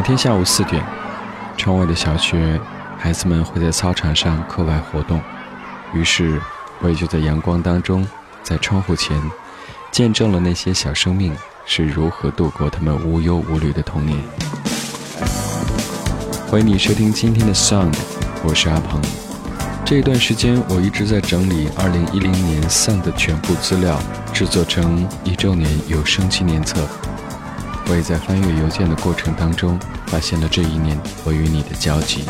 每天下午四点，窗外的小学，孩子们会在操场上课外活动，于是我也就在阳光当中，在窗户前，见证了那些小生命是如何度过他们无忧无虑的童年。欢迎你收听今天的 Sound，我是阿鹏。这一段时间，我一直在整理2010年 Sound 的全部资料，制作成一周年有声纪念册。我也在翻阅邮件的过程当中，发现了这一年我与你的交集。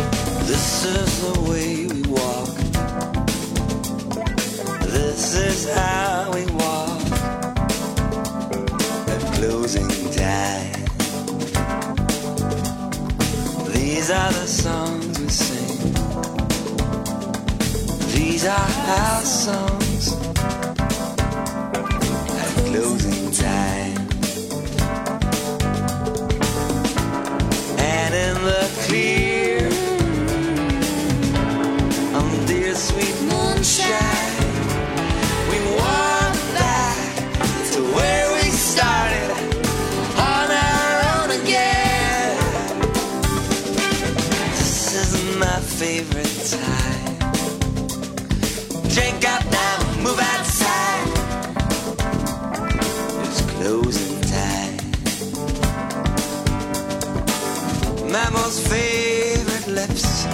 favorite lips.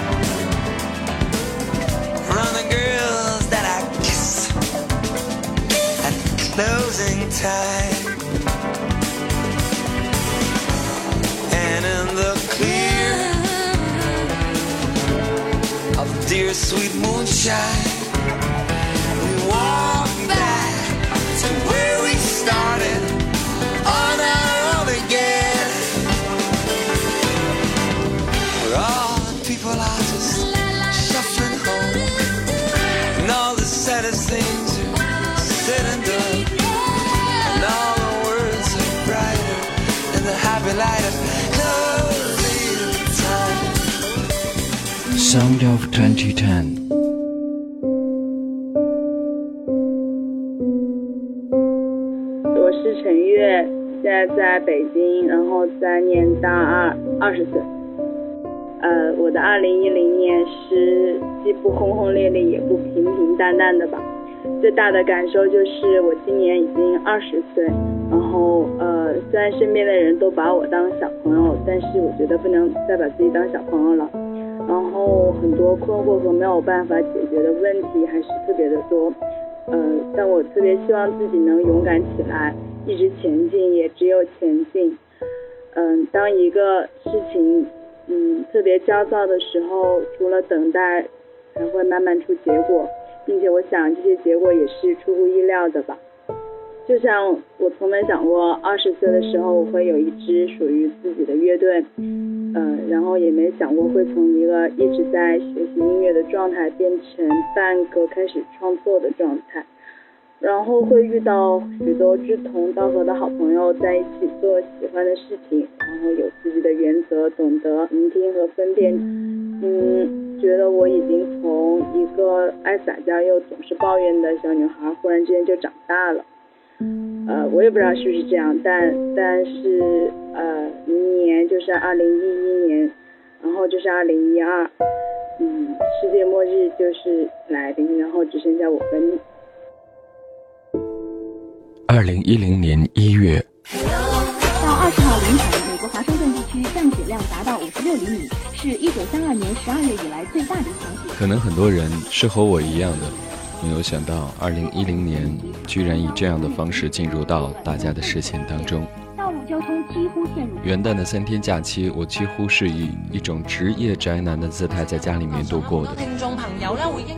From the girls that I kiss at closing time. And in the clear of dear sweet moonshine, we walk. Sound of 2010。我是陈月，现在在北京，然后在念大二，二十岁。呃，我的二零一零年是既不轰轰烈烈，也不平平淡淡的吧。最大的感受就是我今年已经二十岁，然后呃，虽然身边的人都把我当小朋友，但是我觉得不能再把自己当小朋友了。然后很多困惑和没有办法解决的问题还是特别的多，呃，但我特别希望自己能勇敢起来，一直前进，也只有前进。嗯，当一个事情嗯特别焦躁的时候，除了等待，还会慢慢出结果。并且我想这些结果也是出乎意料的吧，就像我从没想过二十岁的时候我会有一支属于自己的乐队，呃，然后也没想过会从一个一直在学习音乐的状态变成半个开始创作的状态，然后会遇到许多志同道合的好朋友在一起做喜欢的事情，然后有自己的原则，懂得聆听和分辨，嗯。觉得我已经从一个爱撒娇又总是抱怨的小女孩，忽然之间就长大了。呃，我也不知道是不是这样，但但是呃，明年就是二零一一年，然后就是二零一二，嗯，世界末日就是来临，然后只剩下我跟你。二零一零年一月。到二十号凌晨，美国华盛顿地区降雪量达到五十六厘米，是一九三二年十二月以来最大的一场雪。可能很多人是和我一样的，没有想到二零一零年居然以这样的方式进入到大家的视线当中。道路交通几乎陷入。元旦的三天假期，我几乎是以一种职业宅男的姿态在家里面度过的。听众朋友呢，会应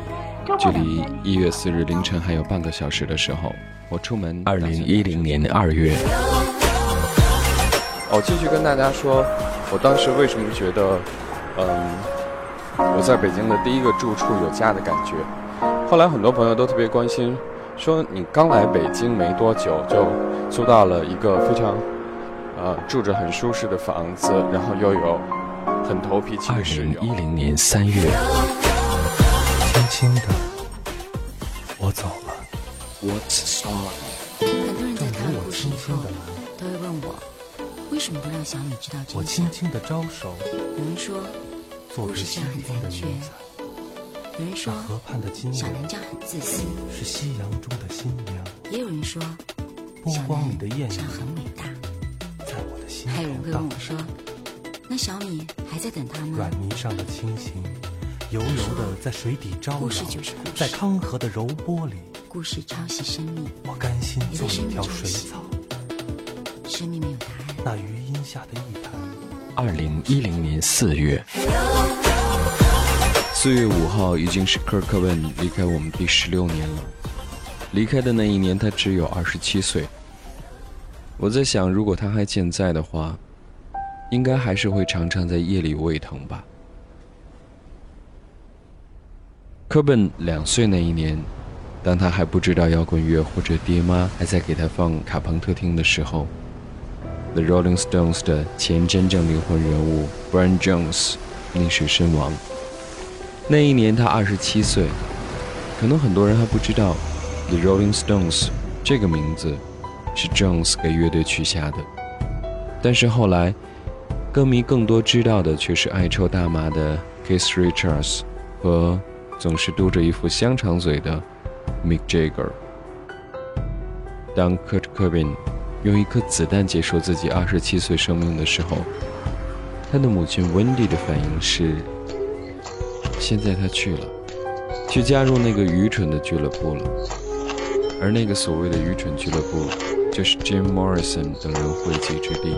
距离一月四日凌晨还有半个小时的时候，我出门。二零一零年二月。我，继续跟大家说，我当时为什么觉得，嗯，我在北京的第一个住处有家的感觉。后来很多朋友都特别关心，说你刚来北京没多久就租到了一个非常，呃，住着很舒适的房子，然后又有很头皮气的室友。二零一零年三月，轻轻的，我走了。What's song？很多人在看我的时候都会问我。为什么不让小米知道我真相？轻轻的招手，有人说，做个故事这样溪里的很残缺云彩。有人说河畔的金小林这样很自私，是夕阳中的新娘，也有人说波光里的艳阳很伟大。在我的心还有人会问我说，那小米还在等他吗软？泥上的青荇，油油的在水底招故事摇就是故，事在康河的柔波里，故事抄袭生命，我甘心做一条水草，生命没有答案。那余荫下的一潭。二零一零年四月，四月五号已经是 Kurt Cobain 离开我们第十六年了。离开的那一年，他只有二十七岁。我在想，如果他还健在的话，应该还是会常常在夜里胃疼吧。科本两岁那一年，当他还不知道摇滚乐或者爹妈还在给他放卡朋特听的时候，The Rolling Stones 的前真正灵魂人物 Brian Jones 溺水身亡。那一年他二十七岁，可能很多人还不知道 The Rolling Stones 这个名字是 Jones 给乐队取下的。但是后来，歌迷更多知道的却是爱抽大麻的 Keith Richards 和总是嘟着一副香肠嘴的 Mick Jagger。当 Kurt Cobain 用一颗子弹结束自己二十七岁生命的时候，他的母亲 Wendy 的反应是：现在他去了，去加入那个愚蠢的俱乐部了。而那个所谓的愚蠢俱乐部，就是 Jim Morrison 等人汇集之地。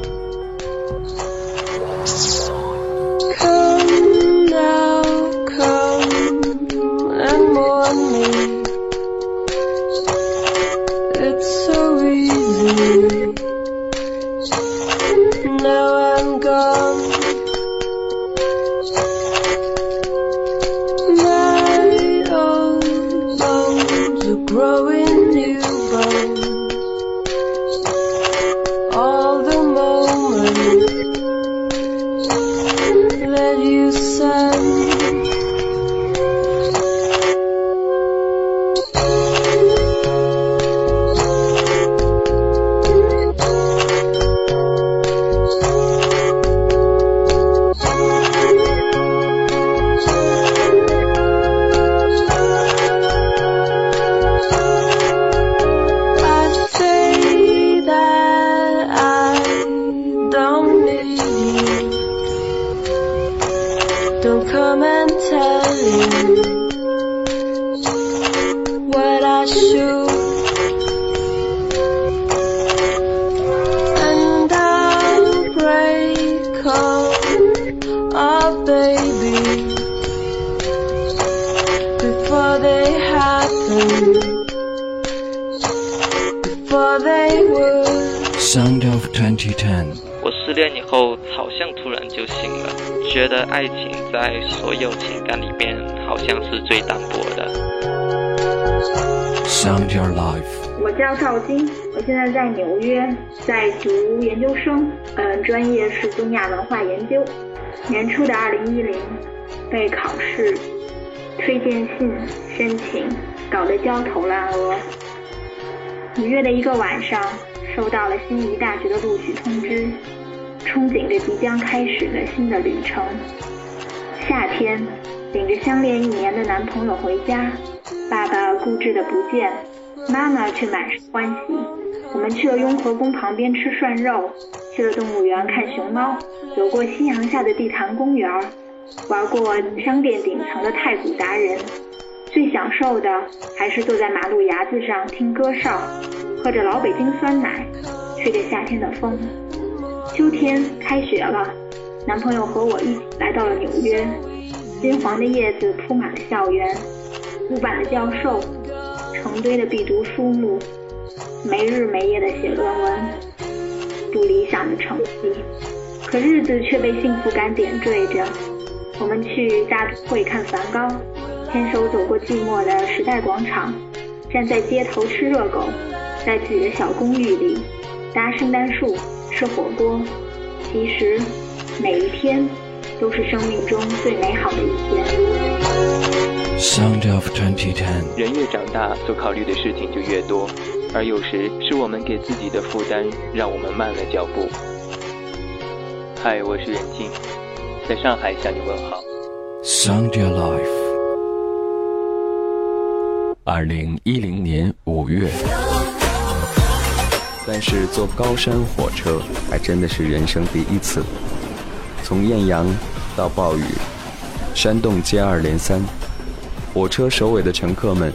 感里面好像是最单薄的。Sound Your Life。我叫赵晶，我现在在纽约，在读研究生，嗯，专业是东亚文化研究。年初的二零一零，被考试、推荐信、申请搞得焦头烂额。五月的一个晚上，收到了心仪大学的录取通知，憧憬着即将开始的新的旅程。夏天，领着相恋一年的男朋友回家，爸爸固执的不见，妈妈却满是欢喜。我们去了雍和宫旁边吃涮肉，去了动物园看熊猫，走过夕阳下的地坛公园，玩过商店顶层的太古达人。最享受的还是坐在马路牙子上听歌哨，喝着老北京酸奶，吹着夏天的风。秋天开学了，男朋友和我一起来到了纽约，金黄的叶子铺满了校园，古板的教授，成堆的必读书目，没日没夜的写论文，不理想的成绩，可日子却被幸福感点缀着。我们去大都会看梵高，牵手走过寂寞的时代广场，站在街头吃热狗，在自己的小公寓里搭圣诞树、吃火锅。其实，每一天都是生命中最美好的一天。Sound of 2010。人越长大，所考虑的事情就越多，而有时是我们给自己的负担，让我们慢了脚步。嗨，我是远近，在上海向你问好。Sound Your Life。二零一零年五月，但是坐高山火车还真的是人生第一次。从艳阳到暴雨，山洞接二连三，火车首尾的乘客们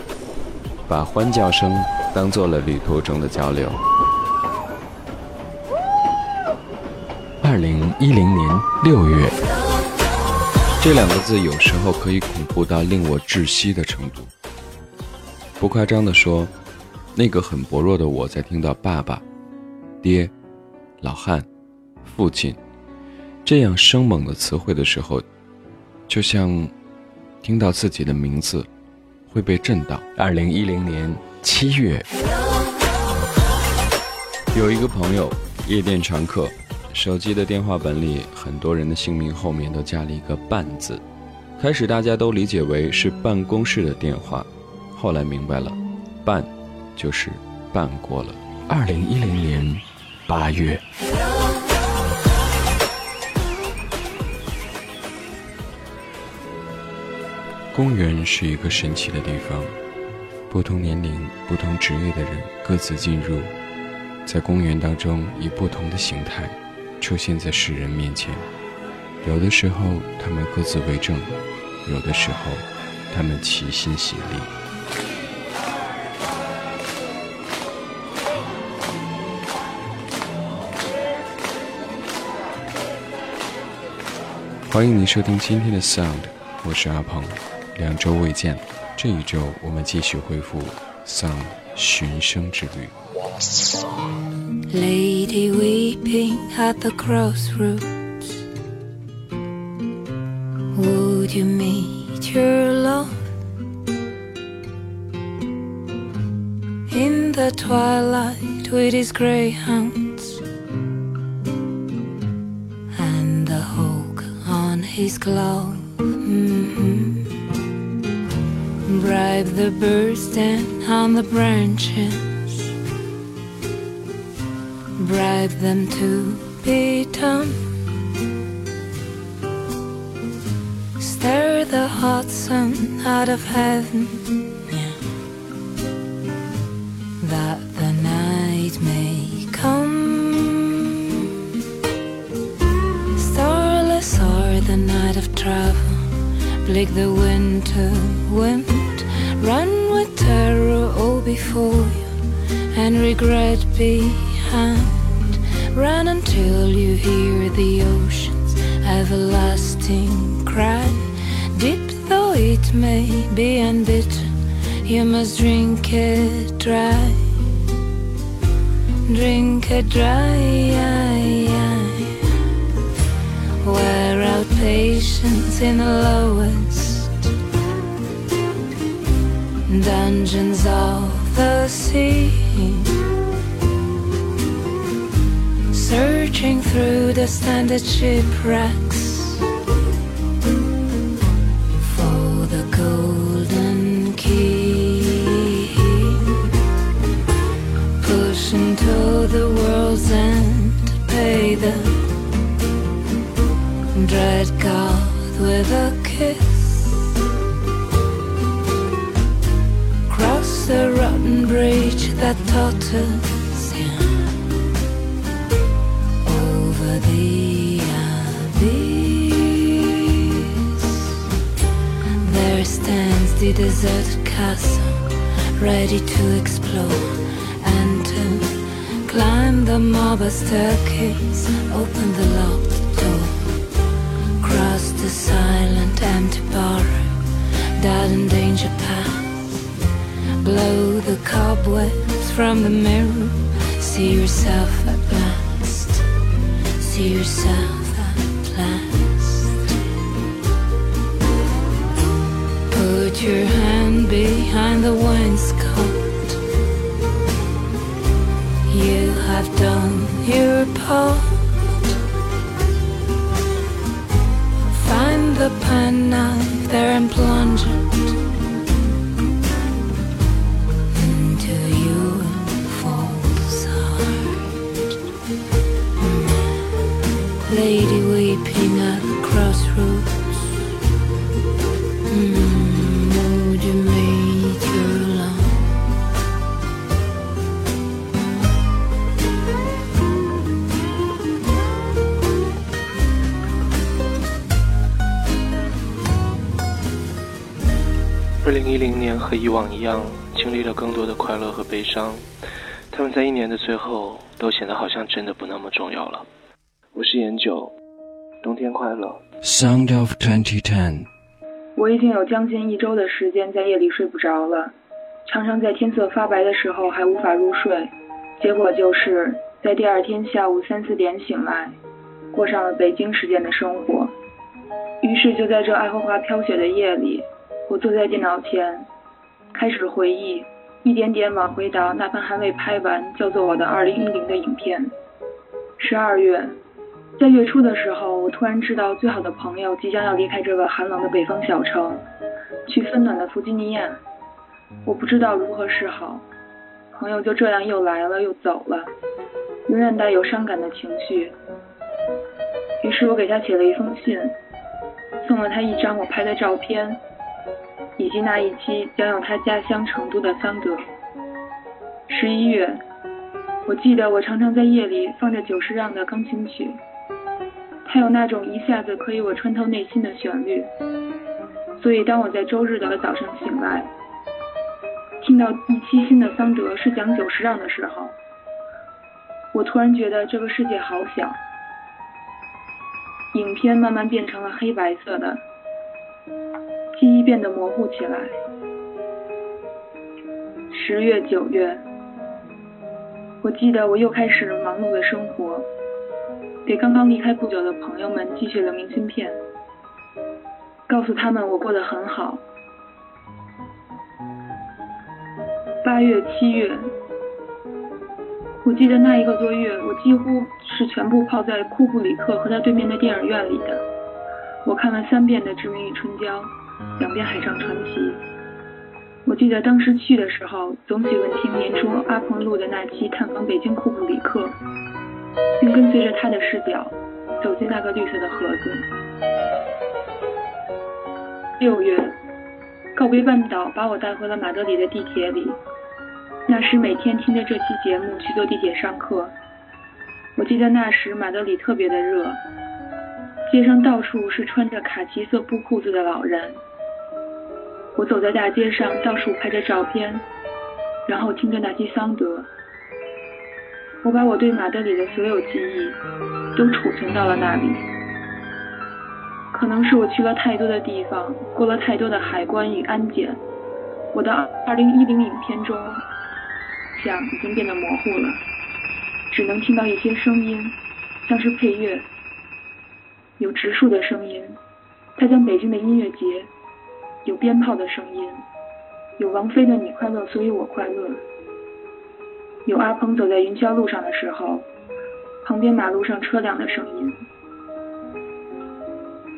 把欢叫声当做了旅途中的交流。二零一零年六月，这两个字有时候可以恐怖到令我窒息的程度。不夸张地说，那个很薄弱的我在听到爸爸、爹、老汉、父亲这样生猛的词汇的时候，就像听到自己的名字会被震到。二零一零年七月，有一个朋友，夜店常客，手机的电话本里很多人的姓名后面都加了一个“办”字，开始大家都理解为是办公室的电话。后来明白了，办就是办过了。二零一零年八月，公园是一个神奇的地方，不同年龄、不同职业的人各自进入，在公园当中以不同的形态出现在世人面前。有的时候他们各自为政，有的时候他们齐心协力。欢迎你收听今天的 Sound，我是阿鹏。两周未见，这一周我们继续恢复 Sound 寻声之旅。 Lady weeping at the crossroads. Would you meet your love in the twilight with his greyhounds and the hawk on his glove? Mhm. Bribe the birds down on the branches bribe them to be dumb. Stir the hot sun out of heaven, yeah. that the night may come. Starless are the night of travel, bleak the winter wind. Before you, and regret behind. Run until you hear the ocean's everlasting cry. Deep though it may be and bitter, you must drink it dry. Drink it dry. Wear out patience in the lowest dungeons of the sea. Searching through the standard shipwrecks for the golden key. Pushing to the world's end to pay the dread God with a kiss. Totters, over the abyss. There stands the deserted castle, ready to explore and to climb the marble staircase, open the locked door, cross the silent empty barroom, that in danger path, blow the cobwebs from the mirror, see yourself at last see yourself at last. Put your hand behind the wainscot. You have done your part. Find the penknife there and plunge it 和以往一样，经历了更多的快乐和悲伤。他们在一年的最后，都显得好像真的不那么重要了。我是颜九，冬天快乐。Sound of 2010。我已经有将近一周的时间在夜里睡不着了，常常在天色发白的时候还无法入睡，结果就是在第二天下午三四点醒来，过上了北京时间的生活。于是就在这爱荷华飘雪的夜里，我坐在电脑前，开始回忆，一点点往回倒那盘还未拍完叫做我的2010的影片。十二月，在月初的时候，我突然知道最好的朋友即将要离开这个寒冷的北方小城，去温暖的弗吉尼亚。我不知道如何是好，朋友就这样又来了又走了，永远带有伤感的情绪。于是我给他写了一封信，送了他一张我拍的照片，以及那一期将要他家乡成都的桑德。十一月，我记得我常常在夜里放着久石让的钢琴曲。它有那种一下子可以我穿透内心的旋律，所以当我在周日的早上醒来，听到一期新的桑德是讲久石让的时候，我突然觉得这个世界好小。影片慢慢变成了黑白色的，记忆变得模糊起来。十月、九月，我记得我又开始忙碌的生活。给刚刚离开不久的朋友们寄去了明信片，告诉他们我过得很好。八月、七月，我记得那一个多月，我几乎是全部泡在库布里克和他对面的电影院里的。我看了三遍的《志明与春娇》，两遍《海上传奇》。我记得当时去的时候，总喜欢听年初阿鹏录的那期探访北京库布里克。并跟随着他的视角走进那个绿色的盒子。六月，告别半岛把我带回了马德里的地铁里。那时每天听着这期节目去坐地铁上课。我记得那时马德里特别的热，街上到处是穿着卡其色布裤子的老人。我走在大街上，到处拍着照片，然后听着那期桑德。我把我对马德里的所有记忆都储存到了那里。可能是我去了太多的地方，过了太多的海关与安检，我的2010影片中像已经变得模糊了，只能听到一些声音，像是配乐，有植树的声音，它将北京的音乐节，有鞭炮的声音，有王菲的《你快乐，所以我快乐》。有阿鹏走在云霄路上的时候，旁边马路上车辆的声音。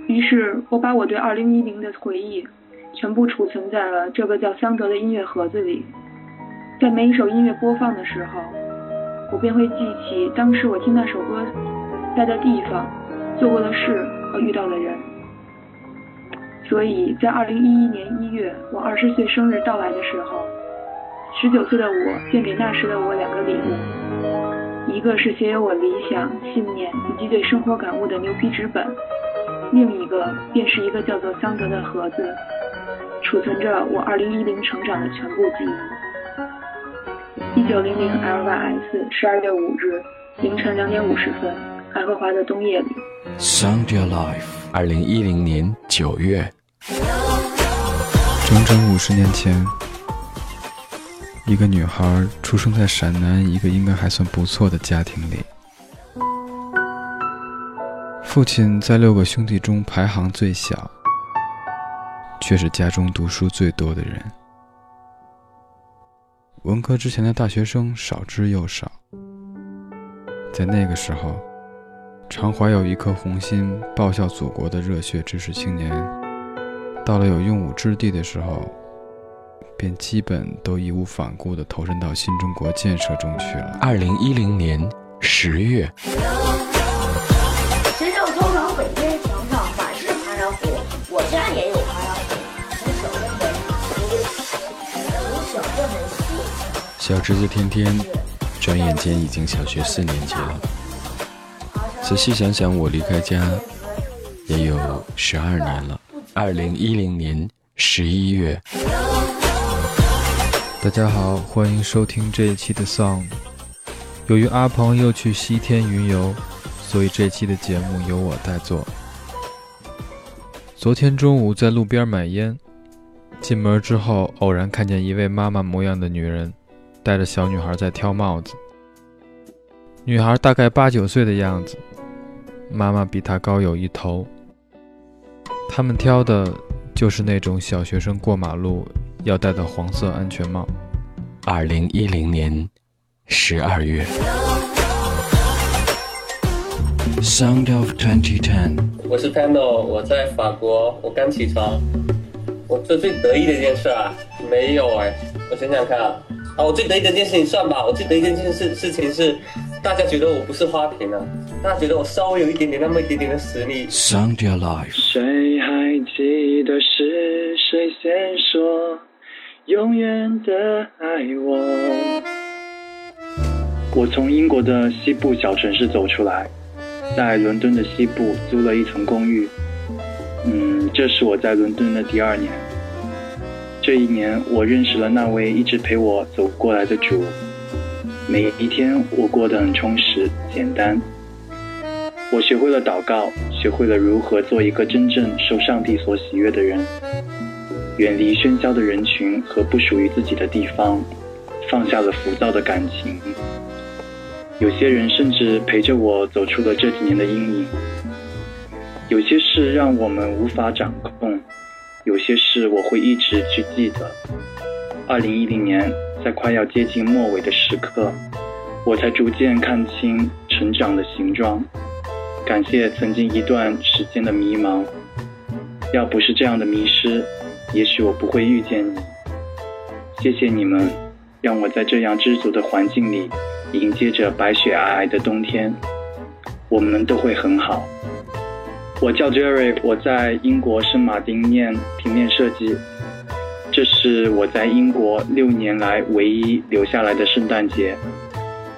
于是我把我对2010的回忆全部储存在了这个叫桑德的音乐盒子里。在每一首音乐播放的时候，我便会记起当时我听那首歌在的地方、做过的事和遇到的人。所以在2011年1月我20岁生日到来的时候，十九岁的我便给那时的我两个礼物，一个是写有我理想、信念以及对生活感悟的牛皮纸本，另一个便是一个叫做桑德的盒子，储存着我2010成长的全部记忆。一九零零 L Y S 十二月五日凌晨两点五十分，爱荷华的冬夜里。Sound Your Life，二零一零年九月，整整五十年前。一个女孩出生在陕南一个应该还算不错的家庭里，父亲在六个兄弟中排行最小，却是家中读书最多的人。文科之前的大学生少之又少，在那个时候，常怀有一颗红心报效祖国的热血知识青年，到了有用武之地的时候。便基本都义无反顾地投身到新中国建设中去了。二零一零年十月，谁叫操场北边墙上满是爬山虎？我家也有爬山虎，从小镇的从小镇的小侄子天天，转眼间已经小学四年级了。仔细想想，我离开家也有十二年了。二零一零年十一月。大家好，欢迎收听这一期的 Song。由于阿鹏又去西天云游，所以这期的节目由我代做。昨天中午在路边买烟，进门之后偶然看见一位妈妈模样的女人，带着小女孩在挑帽子。女孩大概八九岁的样子，妈妈比她高有一头。他们挑的就是那种小学生过马路要戴的黄色安全帽。二零一零年十二月，Sound of Twenty Ten。我是 Pano，我在法国，我刚起床。我最最得意的一件事啊，没有哎，我想想看啊，啊，我最得意的一件事情算吧，我最得意的一件事事情是。大家觉得我不是花瓶啊，大家觉得我稍微有一点点那么一点点的实力。Sound your life。谁还记得是谁先说永远的爱我？我从英国的西部小城市走出来，在伦敦的西部租了一层公寓。嗯，这是我在伦敦的第二年。这一年，我认识了那位一直陪我走过来的主。每一天，我过得很充实、简单。我学会了祷告，学会了如何做一个真正受上帝所喜悦的人，远离喧嚣的人群和不属于自己的地方，放下了浮躁的感情。有些人甚至陪着我走出了这几年的阴影。有些事让我们无法掌控，有些事我会一直去记得。二零一零年。在快要接近末尾的时刻，我才逐渐看清成长的形状。感谢曾经一段时间的迷茫，要不是这样的迷失，也许我不会遇见你。谢谢你们，让我在这样知足的环境里，迎接着白雪皑皑的冬天。我们都会很好。我叫 Jerry，我在英国圣马丁念平面设计。这是我在英国六年来唯一留下来的圣诞节，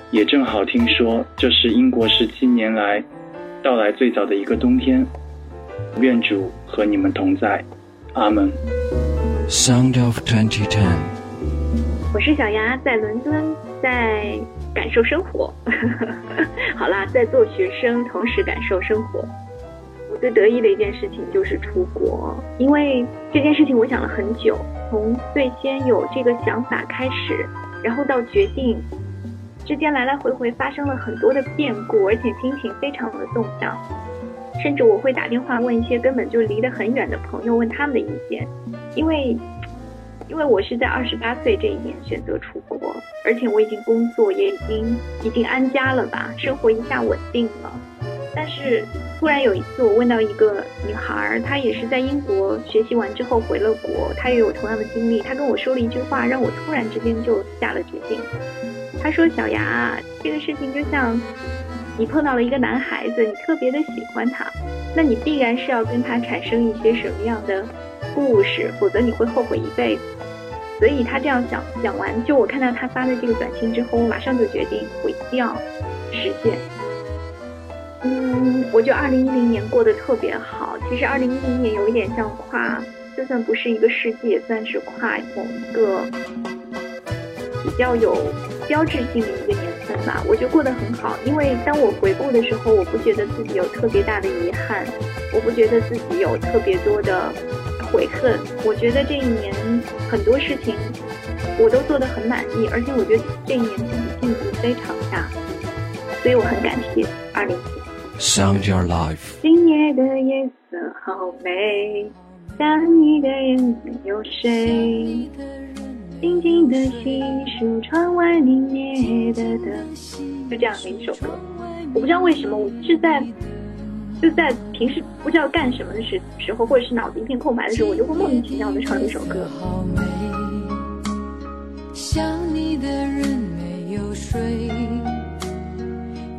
也正好听说这是英国十七年来到来最早的一个冬天。愿主和你们同在，阿门。Sound of Twenty Ten。我是小牙，在伦敦，在感受生活。好啦，在做学生，同时感受生活。我最得意的一件事情就是出国，因为这件事情我想了很久，从最先有这个想法开始，然后到决定，之间来来回回发生了很多的变故，而且心情非常的动荡，甚至我会打电话问一些根本就离得很远的朋友，问他们的意见，因为，因为我是在二十八岁这一年选择出国，而且我已经工作也已经已经安家了吧，生活一下稳定了，但是。突然有一次，我问到一个女孩，她也是在英国学习完之后回了国，她也有同样的经历。她跟我说了一句话，让我突然之间就下了决定。他说：“小牙，这个事情就像你碰到了一个男孩子，你特别的喜欢他，那你必然是要跟他产生一些什么样的故事，否则你会后悔一辈子。”所以他这样讲讲完，就我看到他发的这个短信之后，我马上就决定我一定要实现。嗯，我觉得二零一零年过得特别好。其实二零一零年有一点像跨，就算不是一个世纪，也算是跨某一个比较有标志性的一个年份吧。我觉得过得很好，因为当我回顾的时候，我不觉得自己有特别大的遗憾，我不觉得自己有特别多的悔恨。我觉得这一年很多事情我都做得很满意，而且我觉得这一年自己进步非常大，所以我很感谢二零。Sound your life。今夜的夜色好美，想你的有谁？静静的细数窗外明灭的灯，就这样的一首歌。我不知道为什么，我是在就在平时不知道干什么的时时候，或者是脑子一片空白的时候，我就会莫名其妙的唱这首歌。想你的人没有睡。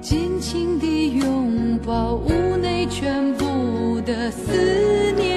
紧紧地拥抱屋内全部的思念，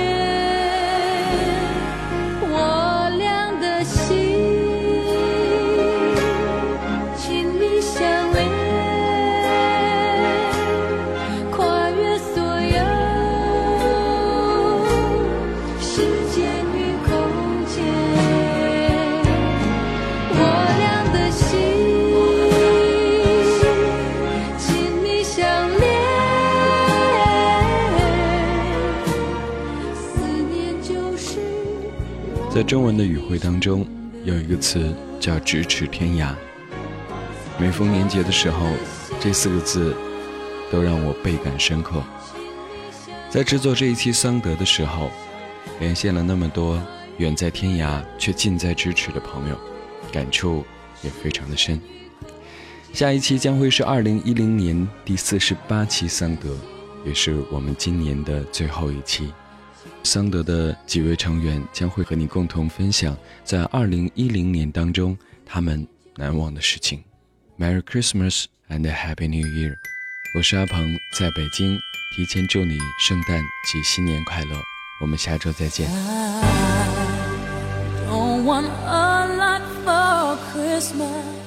中文的语汇当中，有一个词叫“咫尺天涯”。每逢年节的时候，这四个字都让我倍感深刻。在制作这一期桑德的时候，连线了那么多远在天涯却近在咫尺的朋友，感触也非常的深。下一期将会是二零一零年第四十八期桑德，也是我们今年的最后一期。桑德的几位成员将会和你共同分享在二零一零年当中他们难忘的事情。Merry Christmas and Happy New Year！我是阿鹏，在北京，提前祝你圣诞及新年快乐。我们下周再见。my wish